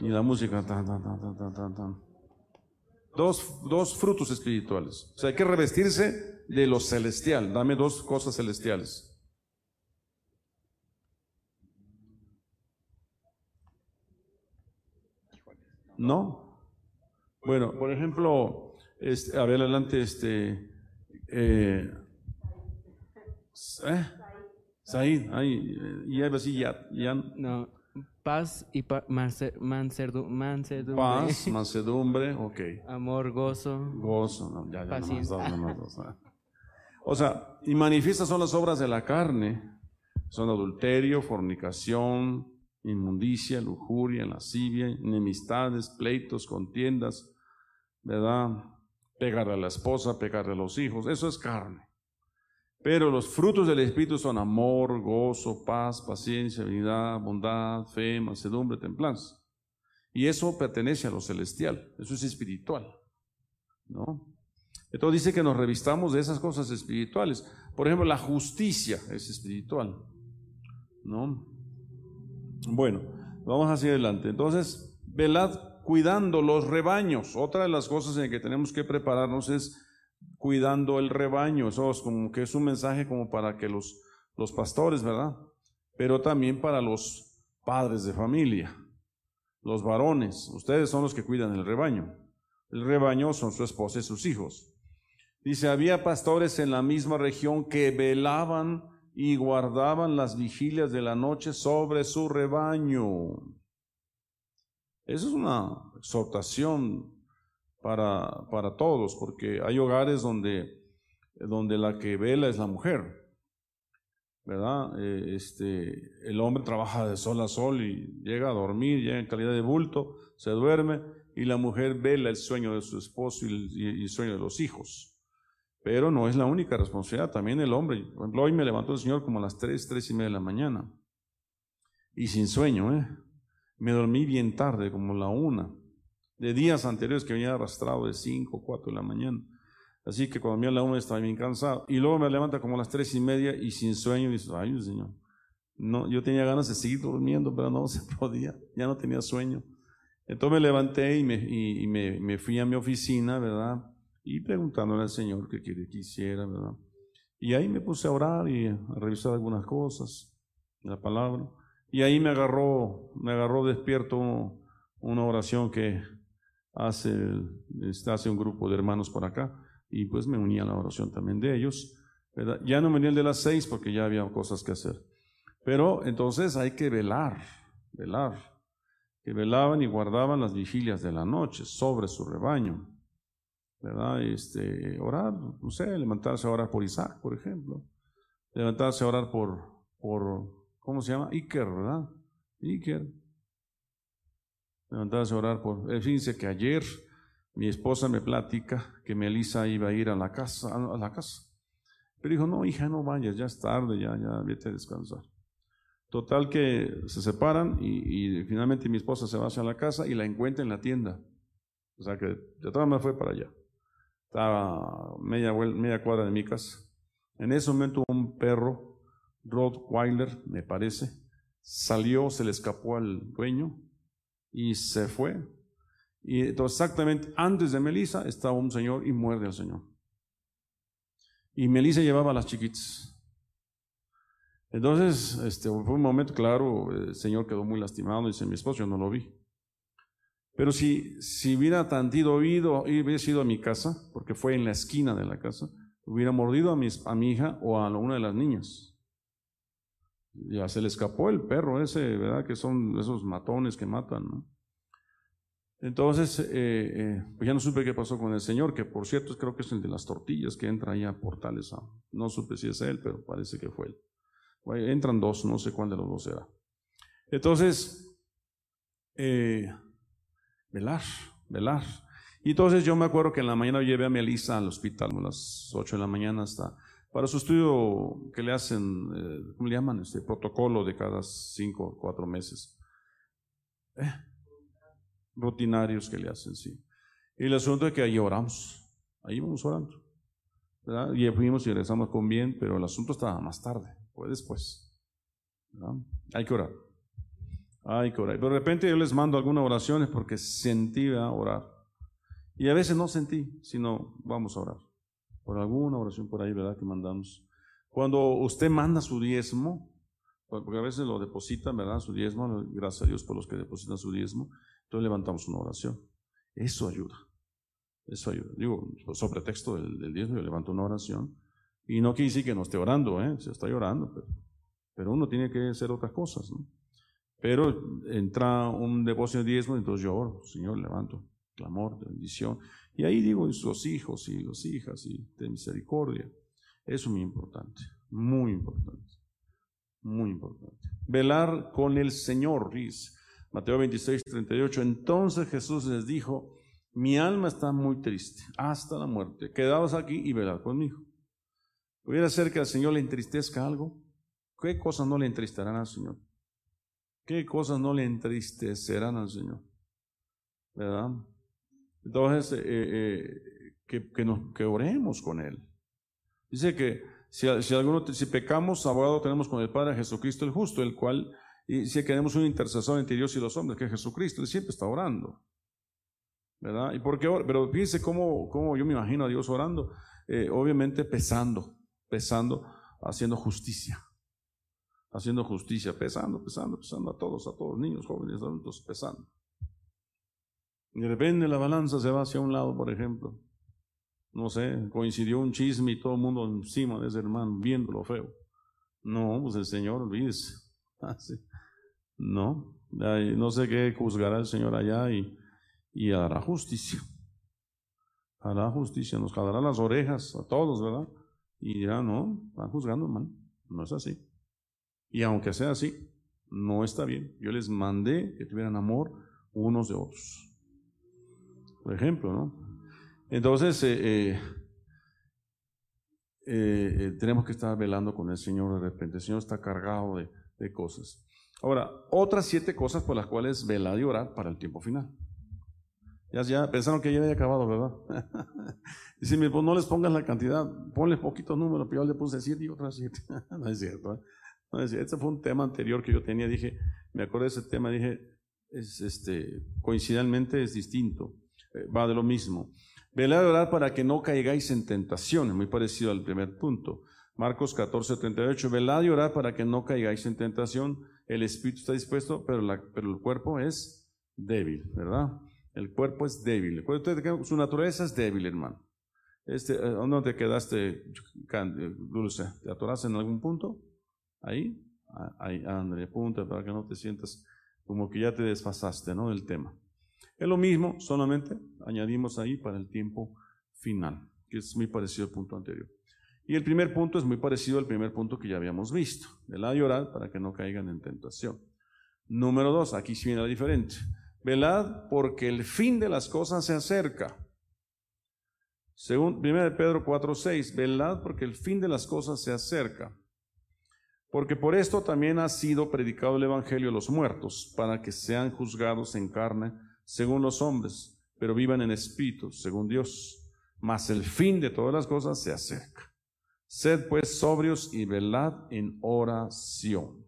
Y la música. dos, dos frutos espirituales. O sea, hay que revestirse de lo celestial. Dame dos cosas celestiales. ¿No? Bueno, por ejemplo, este, a ver adelante, este, eh, ¿eh? Said, ahí, eh, ya iba así, ya, ya, No, paz y pa- manse- mansedumbre, paz, mansedumbre, ok. amor, gozo, Gozo, no, ya, ya, nomás Paciencia. dos, nomás dos, ah. O sea, y manifiestas son las obras de la carne, son adulterio, fornicación, inmundicia, lujuria, lascivia, enemistades, pleitos, contiendas, ¿verdad? Pegar a la esposa, pegar a los hijos, eso es carne. Pero los frutos del Espíritu son amor, gozo, paz, paciencia, bondad, bondad, fe, mansedumbre, templanza. Y eso pertenece a lo celestial, eso es espiritual, ¿no? Entonces dice que nos revistamos de esas cosas espirituales. Por ejemplo, la justicia es espiritual, ¿no? Bueno, vamos hacia adelante. Entonces, velad cuidando los rebaños. Otra de las cosas en que tenemos que prepararnos es cuidando el rebaño. Eso es como que es un mensaje como para que los, los pastores, ¿verdad? Pero también para los padres de familia, los varones. Ustedes son los que cuidan el rebaño. El rebaño son su esposa y sus hijos. Dice, había pastores en la misma región que velaban y guardaban las vigilias de la noche sobre su rebaño. Eso es una exhortación para, para todos, porque hay hogares donde, donde la que vela es la mujer, ¿verdad? Eh, este, el hombre trabaja de sol a sol y llega a dormir, llega en calidad de bulto, se duerme, y la mujer vela el sueño de su esposo y el, sueño de los hijos. Pero no es la única responsabilidad, también el hombre. Por ejemplo, hoy me levantó el Señor como a las tres, tres y media de la mañana. Y sin sueño, ¿eh? Me dormí bien tarde, como la una. De días anteriores que venía arrastrado de cinco, cuatro de la mañana. Así que cuando me la una estaba bien cansado. Y luego me levanta como a las tres y media y sin sueño. Y dice, ay, Señor. No, yo tenía ganas de seguir durmiendo, pero no se podía. Ya no tenía sueño. Entonces me levanté y me, y, me fui a mi oficina, ¿verdad? y preguntándole al Señor qué quiere que hiciera, ¿verdad? Y ahí me puse a orar y a revisar algunas cosas, la palabra. Y ahí me agarró, me agarró despierto una oración que hace, este, hace un grupo de hermanos por acá. Y pues me uní a la oración también de ellos. Ya no venía el de las seis porque ya había cosas que hacer. Pero entonces hay que velar, velar. Que velaban y guardaban las vigilias de la noche sobre su rebaño. ¿verdad? Este, orar, no sé, levantarse a orar por Isaac, por ejemplo. Levantarse a orar por, por ¿cómo se llama? Iker, ¿verdad? Iker. Levantarse a orar por... Eh, fíjense que ayer mi esposa me platica que Melissa iba a ir a la casa, a la casa. Pero dijo, no, hija, no vayas, ya es tarde, ya, ya, vete a descansar. Total que se separan y, y finalmente mi esposa se va hacia la casa y la encuentra en la tienda. O sea que de todas maneras fue para allá. Estaba media, media cuadra de mi casa. En ese momento un perro, Rottweiler, me parece, salió, se le escapó al dueño y se fue. Y entonces exactamente antes de Melissa estaba un señor y muerde al señor. Y Melissa llevaba a las chiquitas. Entonces, este, fue un momento claro, el señor quedó muy lastimado, dice mi esposo, yo no lo vi. Pero si, si hubiera tantito oído, y hubiera sido a mi casa, porque fue en la esquina de la casa, hubiera mordido a, mis, a mi hija o a una de las niñas. Ya se le escapó el perro ese, ¿verdad? Que son esos matones que matan, ¿no? Entonces, eh, eh, pues ya no supe qué pasó con el señor, que por cierto creo que es el de las tortillas que entra ahí a Portales. No supe si es él, pero parece que fue él. Entran dos, no sé cuál de los dos era. Entonces, eh, velar, velar. Y entonces yo me acuerdo que en la mañana llevé a Melissa al hospital, a las 8 de la mañana hasta, para su estudio que le hacen, eh, ¿cómo le llaman? Este protocolo de cada 5, 4 meses. Eh, rutinarios que le hacen, sí. Y el asunto es que ahí oramos, ahí vamos orando. ¿verdad? Y fuimos y regresamos con bien, pero el asunto estaba más tarde, fue después. ¿verdad? Hay que orar. Hay que orar. Pero de repente yo les mando algunas oraciones porque sentí a orar. Y a veces no sentí, sino vamos a orar. Por alguna oración por ahí, ¿verdad? Que mandamos. Cuando usted manda su diezmo, porque a veces lo depositan, ¿verdad? Su diezmo, gracias a Dios por los que depositan su diezmo. Entonces levantamos una oración. Eso ayuda. Eso ayuda. Digo, sobre texto del, del diezmo, yo levanto una oración. Y no quiere decir que no esté orando, ¿eh? se está llorando, pero, pero uno tiene que hacer otras cosas. ¿no? Pero entra un depósito de diezmo, entonces yo oro, Señor, levanto clamor bendición. Y ahí digo, los hijos y las hijas y de misericordia. Eso es muy importante, muy importante, muy importante. Velar con el Señor, dice Mateo 26, 38. Entonces Jesús les dijo, mi alma está muy triste hasta la muerte. Quedaos aquí y velad conmigo. ¿Pudiera ser que al Señor le entristezca algo? ¿Qué cosas no le entristecerán al Señor? ¿Qué cosas no le entristecerán al Señor? ¿Verdad? Entonces, eh, eh, que, que, oremos con Él. Dice que si, si, alguno, si pecamos, abogado tenemos con el Padre Jesucristo el justo, el cual, y si queremos un intercesor entre Dios y los hombres, que es Jesucristo, Él siempre está orando. ¿Verdad? ¿Y por? Pero fíjense cómo, cómo yo me imagino a Dios orando. Eh, obviamente pesando, pesando, haciendo justicia. Haciendo justicia, pesando, pesando, pesando a todos, a todos, niños, jóvenes, adultos, pesando. De repente la balanza se va hacia un lado, por ejemplo. No sé, coincidió un chisme y todo el mundo encima de ese hermano, viendo lo feo. No, pues el Señor, olvídese. Ah. No, no sé qué juzgará el Señor allá y, y hará justicia. Hará justicia, nos jalará las orejas a todos, ¿verdad? Y dirá, no, van juzgando mal. No es así. Y aunque sea así, no está bien. Yo les mandé que tuvieran amor unos de otros. Por ejemplo, ¿no? Entonces, eh, eh, eh, tenemos que estar velando con el Señor de repente. El Señor está cargado de, cosas. Ahora, otras siete cosas por las cuales velar y orar para el tiempo final. Ya, ya pensaron que ya había acabado, ¿verdad? Dice pues no les pongas la cantidad, ponles poquitos números, pero yo le puse siete y otras siete. no es cierto. ¿eh? Este fue un tema anterior que yo tenía, dije, me acuerdo de ese tema, dije, es, este, coincidentemente es distinto, va de lo mismo. Velar y orar para que no caigáis en tentaciones, muy parecido al primer punto. Marcos 14, 38, velad y orad para que no caigáis en tentación. El espíritu está dispuesto, pero, el cuerpo es débil, ¿verdad? El cuerpo es débil. Su naturaleza es débil, hermano. Este, eh, ¿Dónde te quedaste, Dulce? ¿Te atoraste en algún punto? Ahí. Ah, ahí, André, apunta para que no te sientas como que ya te desfasaste, ¿no? Del tema. Es lo mismo, solamente añadimos ahí para el tiempo final, que es muy parecido al punto anterior. Y el primer punto es muy parecido al primer punto que ya habíamos visto, velad y orad para que no caigan en tentación. Número dos, aquí sí viene la diferente. Velad porque el fin de las cosas se acerca. Según 1 Pedro 4:6, velad porque el fin de las cosas se acerca. Porque por esto también ha sido predicado el Evangelio a los muertos, para que sean juzgados en carne según los hombres, pero vivan en espíritu según Dios. Mas el fin de todas las cosas se acerca. Sed pues sobrios y velad en oración.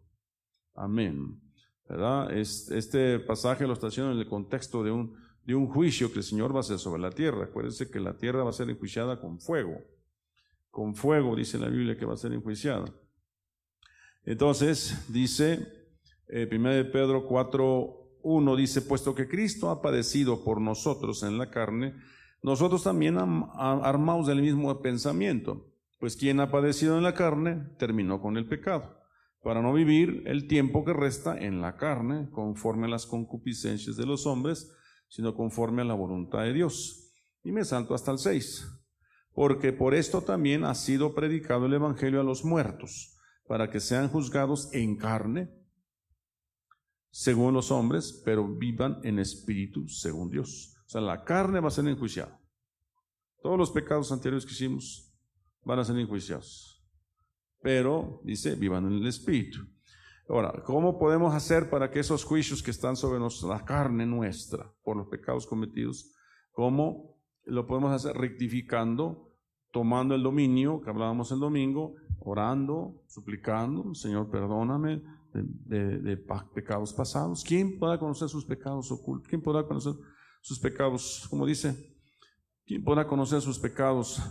Amén. ¿Verdad? Este pasaje lo está haciendo en el contexto de un, de un juicio que el Señor va a hacer sobre la tierra. Acuérdense que la tierra va a ser enjuiciada con fuego. Con fuego, dice la Biblia, que va a ser enjuiciada. Entonces, dice, eh, 1 Pedro 4, 1 dice, puesto que Cristo ha padecido por nosotros en la carne, nosotros también armamos del mismo pensamiento, pues quien ha padecido en la carne terminó con el pecado, para no vivir el tiempo que resta en la carne conforme a las concupiscencias de los hombres, sino conforme a la voluntad de Dios. Y me salto hasta el 6, porque por esto también ha sido predicado el Evangelio a los muertos para que sean juzgados en carne, según los hombres, pero vivan en espíritu, según Dios. O sea, la carne va a ser enjuiciada. Todos los pecados anteriores que hicimos van a ser enjuiciados. Pero, dice, vivan en el espíritu. Ahora, ¿cómo podemos hacer para que esos juicios que están sobre la carne nuestra por los pecados cometidos, cómo lo podemos hacer rectificando, tomando el dominio que hablábamos el domingo, orando, suplicando, Señor, perdóname de, pecados pasados. ¿Quién podrá conocer sus pecados ocultos? ¿Quién podrá conocer sus pecados, como dice? ¿Quién podrá conocer sus pecados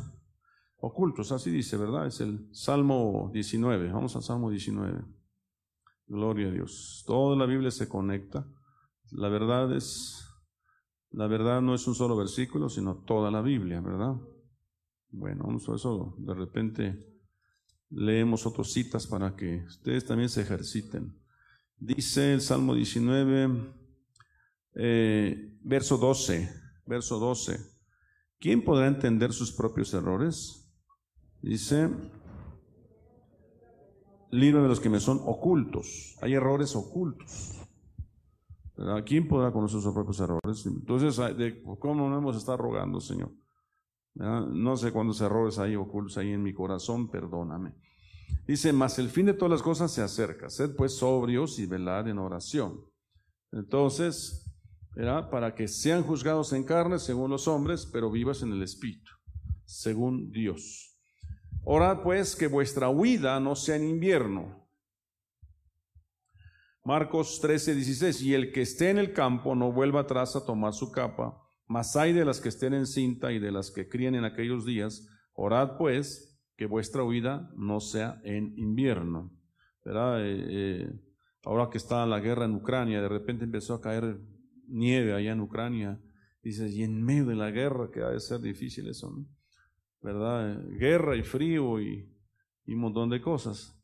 ocultos? Así dice, ¿verdad? Es el Salmo 19. Vamos al Salmo 19. Gloria a Dios. Toda la Biblia se conecta. La verdad es, la verdad no es un solo versículo, sino toda la Biblia, ¿verdad? Bueno, vamos a eso, de repente leemos otras citas para que ustedes también se ejerciten. Dice el Salmo 19, eh, verso 12, verso 12. ¿Quién podrá entender sus propios errores? Dice, libro de los que me son ocultos. Hay errores ocultos. ¿Quién podrá conocer sus propios errores? Entonces, ¿cómo no hemos estado rogando, Señor? No sé cuántos errores hay ocultos ahí en mi corazón, perdóname. Dice, mas el fin de todas las cosas se acerca. Sed pues sobrios y velad en oración. Entonces, ¿verdad? para que sean juzgados en carne según los hombres, pero vivas en el Espíritu, según Dios. Orad pues que vuestra huida no sea en invierno. Marcos 13, 16. Y el que esté en el campo no vuelva atrás a tomar su capa, mas hay de las que estén en cinta y de las que críen en aquellos días. Orad pues que vuestra huida no sea en invierno. ¿Verdad? Eh, eh, ahora que está la guerra en Ucrania, de repente empezó a caer nieve allá en Ucrania. Dices, y en medio de la guerra, que ha de ser difícil eso. ¿verdad? Guerra y frío y, y un montón de cosas.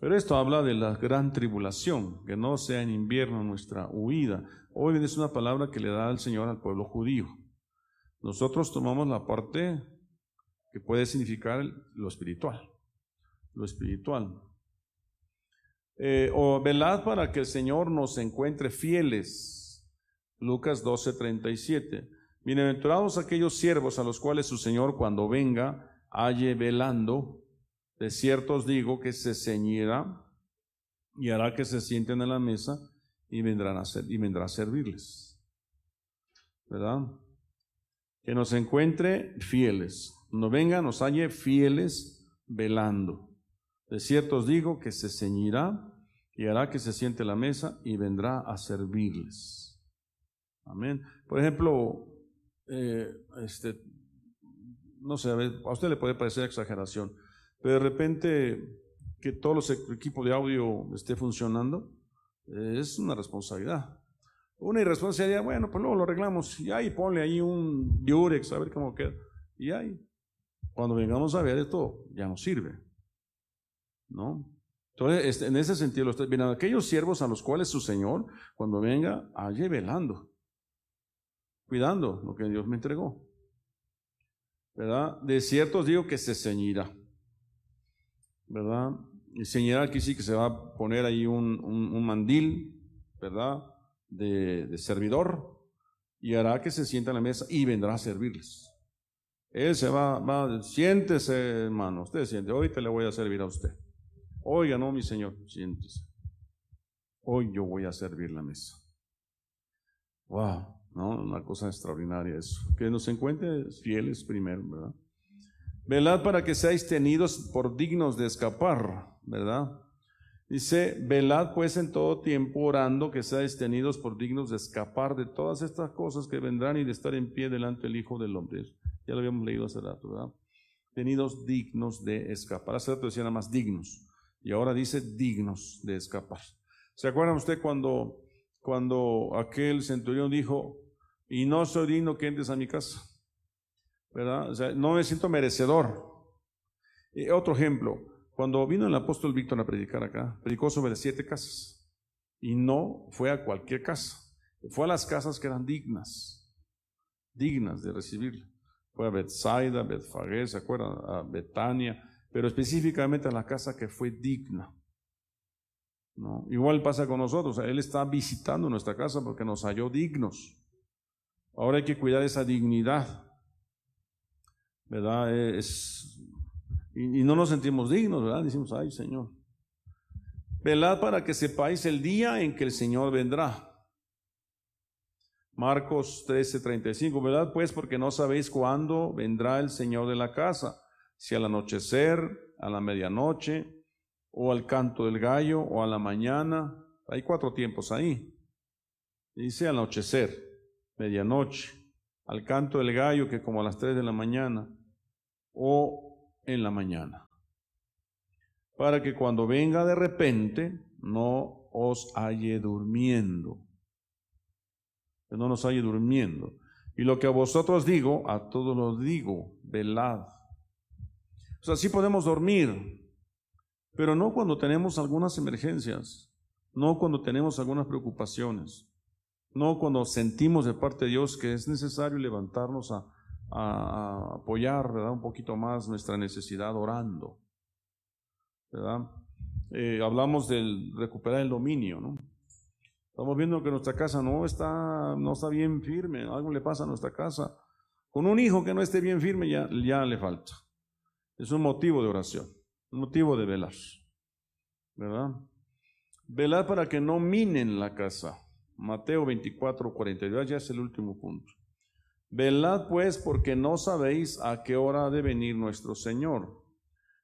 Pero esto habla de la gran tribulación, que no sea en invierno nuestra huida. Hoy es una palabra que le da el Señor al pueblo judío. Nosotros tomamos la parte que puede significar lo espiritual. Lo espiritual. Eh, o velad para que el Señor nos encuentre fieles. Lucas 12, 37. Bienaventurados aquellos siervos a los cuales su Señor cuando venga halle velando. De cierto os digo que se ceñirá y hará que se sienten en la mesa y, vendrán a ser, y vendrá a servirles. ¿Verdad? Que nos encuentre fieles. No venga, nos halle fieles velando. De cierto os digo que se ceñirá y hará que se siente en la mesa y vendrá a servirles. Amén. Por ejemplo, eh, este, no sé, a, usted le puede parecer exageración, pero de repente que todo el equipo de audio esté funcionando eh, es una responsabilidad. Una irresponsabilidad, bueno, pues luego lo arreglamos y ahí ponle ahí un diurex, a ver cómo queda. Y ahí, cuando vengamos a ver esto, ya no sirve. ¿No? Entonces, este, en ese sentido, bien, aquellos siervos a los cuales su Señor, cuando venga, halle velando cuidando lo que Dios me entregó. ¿Verdad? De cierto os digo que se ceñirá. ¿Verdad? Y ceñirá aquí sí que se va a poner ahí un, un, mandil, ¿verdad? De, de, servidor y hará que se sienta en la mesa y vendrá a servirles. Él se va, va, siéntese hermano, usted siente, hoy te le voy a servir a usted. Oiga, no, mi Señor, siéntese. Hoy yo voy a servir la mesa. Wow. ¿no? Una cosa extraordinaria eso. Que nos encuentre fieles primero, ¿verdad? Velad para que seáis tenidos por dignos de escapar, ¿verdad? Dice, velad pues en todo tiempo orando que seáis tenidos por dignos de escapar de todas estas cosas que vendrán y de estar en pie delante del Hijo del Hombre. Ya lo habíamos leído hace rato, ¿verdad? Tenidos dignos de escapar. Hace rato decía nada más dignos. Y ahora dice dignos de escapar. ¿Se acuerdan usted cuando cuando aquel centurión dijo, y no soy digno que entres a mi casa, ¿verdad? No me siento merecedor. otro ejemplo, cuando vino el apóstol Víctor a predicar acá, predicó sobre siete casas y no fue a cualquier casa, fue a las casas que eran dignas, dignas de recibirle. Fue a Bethsaida, Betfagé, ¿se acuerdan? A Betania, pero específicamente a la casa que fue digna. Igual pasa con nosotros, Él está visitando nuestra casa porque nos halló dignos. Ahora hay que cuidar esa dignidad, ¿verdad? Es, y, no nos sentimos dignos, ¿verdad? Decimos, ay Señor. Velad para que sepáis el día en que el Señor vendrá. Marcos 13:35, ¿verdad? Pues porque no sabéis cuándo vendrá el Señor de la casa, si al anochecer, a la medianoche, o al canto del gallo, o a la mañana. Hay cuatro tiempos ahí. Dice anochecer, medianoche, al canto del gallo, que como a las tres de la mañana, o en la mañana. Para que cuando venga de repente no os halle durmiendo. que no nos halle durmiendo. Y lo que a vosotros digo, a todos los digo, velad. O sea, sí podemos dormir, pero no cuando tenemos algunas emergencias, no cuando tenemos algunas preocupaciones, no cuando sentimos de parte de Dios que es necesario levantarnos a, a apoyar ¿verdad? un poquito más nuestra necesidad orando. ¿verdad? Eh, hablamos del recuperar el dominio, ¿no? Estamos viendo que nuestra casa no está, no está bien firme, algo le pasa a nuestra casa. Con un hijo que no esté bien firme ya, ya le falta. Es un motivo de oración, un motivo de velar, ¿verdad? Velar para que no minen la casa. Mateo 24, 42, ya es el último punto. Velad pues porque no sabéis a qué hora ha de venir nuestro Señor.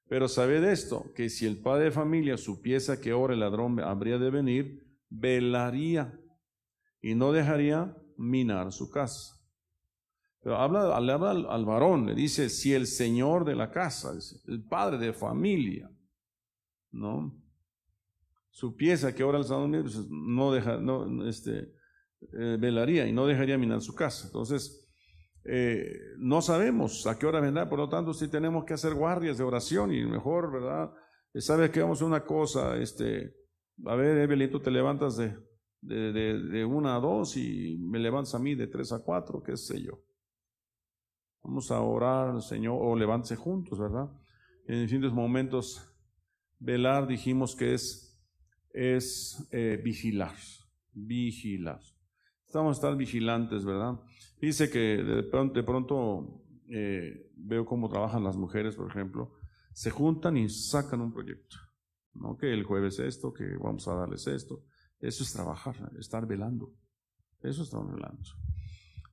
Pero sabed esto, que si el padre de familia supiese a qué hora el ladrón habría de venir, velaría y no dejaría minar su casa. Pero habla, al, varón, le dice, si el señor de la casa, el padre de familia, ¿no? Supiese a qué hora el ladrón pues no deja, no, este, eh, velaría y no dejaría minar su casa. Entonces, eh, no sabemos a qué hora vendrá, por lo tanto, si tenemos que hacer guardias de oración y mejor, ¿verdad? Eh, Sabes que vamos a una cosa, este, a ver, Evelyn, tú te levantas de, de, de, una a dos y me levantas a mí de tres a cuatro, qué sé yo. Vamos a orar Señor, o levántese juntos, ¿verdad? En distintos momentos, velar dijimos que es, es eh, vigilar, vigilar. Estamos estar vigilantes, ¿verdad? Dice que de pronto, de pronto eh, veo cómo trabajan las mujeres, por ejemplo, se juntan y sacan un proyecto. ¿no? Que el jueves esto, que vamos a darles esto. Eso es trabajar, estar velando. Eso es estar velando.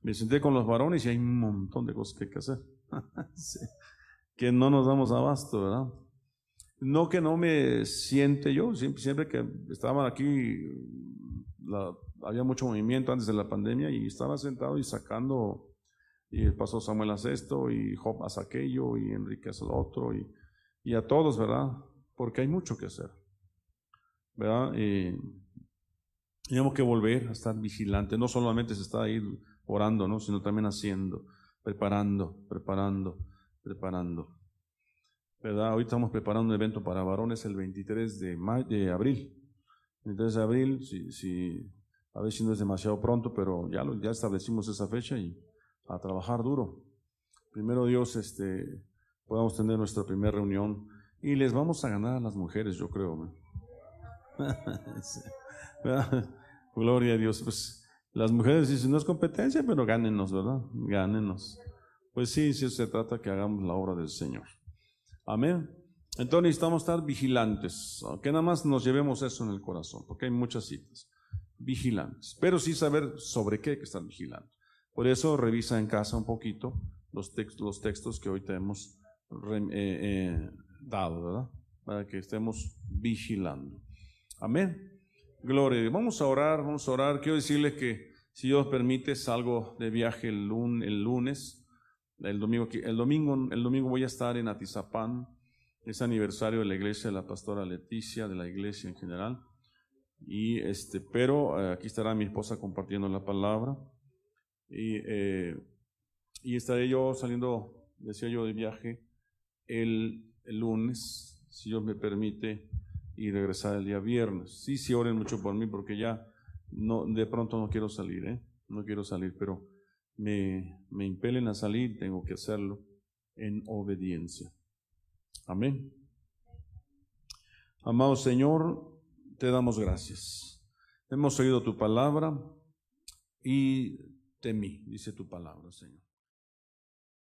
Me senté con los varones y hay un montón de cosas que hay que hacer. Que no nos damos abasto, ¿verdad? No que no me siente yo, siempre, siempre que estaban aquí la, había mucho movimiento antes de la pandemia y estaba sentado y sacando, y pastor Samuel hace esto, y Job hace aquello, y Enrique hace otro, y, y a todos, ¿verdad? Porque hay mucho que hacer, ¿verdad? Y tenemos que volver a estar vigilantes, no solamente se está ahí orando, ¿no? Sino también haciendo, preparando, preparando, preparando. ¿Verdad? Hoy estamos preparando un evento para varones el 23 de, de abril. 23 de abril, si, si a ver si no es demasiado pronto, pero ya, ya establecimos esa fecha y a trabajar duro. Primero Dios, este, podamos tener nuestra primera reunión y les vamos a ganar a las mujeres, yo creo. Gloria a Dios. Pues las mujeres dicen, no es competencia, pero gánenos, ¿verdad? Gánenos. Pues sí, sí se trata que hagamos la obra del Señor. Amén. Entonces necesitamos estar vigilantes, que nada más nos llevemos eso en el corazón, porque hay muchas citas vigilantes, pero sí saber sobre qué que estar vigilando. Por eso revisa en casa un poquito los, textos, los textos que hoy te hemos eh, eh, dado, ¿verdad? Para que estemos vigilando. Amén. Gloria. Vamos a orar, vamos a orar. Quiero decirles que si Dios permite, salgo de viaje el, el lunes. El domingo, el, domingo, el domingo voy a estar en Atizapán. Es aniversario de la iglesia de la pastora Leticia, de la iglesia en general. Y este, pero eh, aquí estará mi esposa compartiendo la palabra. Y, eh, y estaré yo saliendo, decía yo, de viaje el, el, lunes, si Dios me permite, y regresar el día viernes. Sí, sí, oren mucho por mí porque ya no, de pronto no quiero salir, ¿eh? No quiero salir, pero me, me impelen a salir, tengo que hacerlo en obediencia. Amén. Amado Señor, te damos gracias. Hemos oído tu palabra y temí, dice tu palabra, Señor.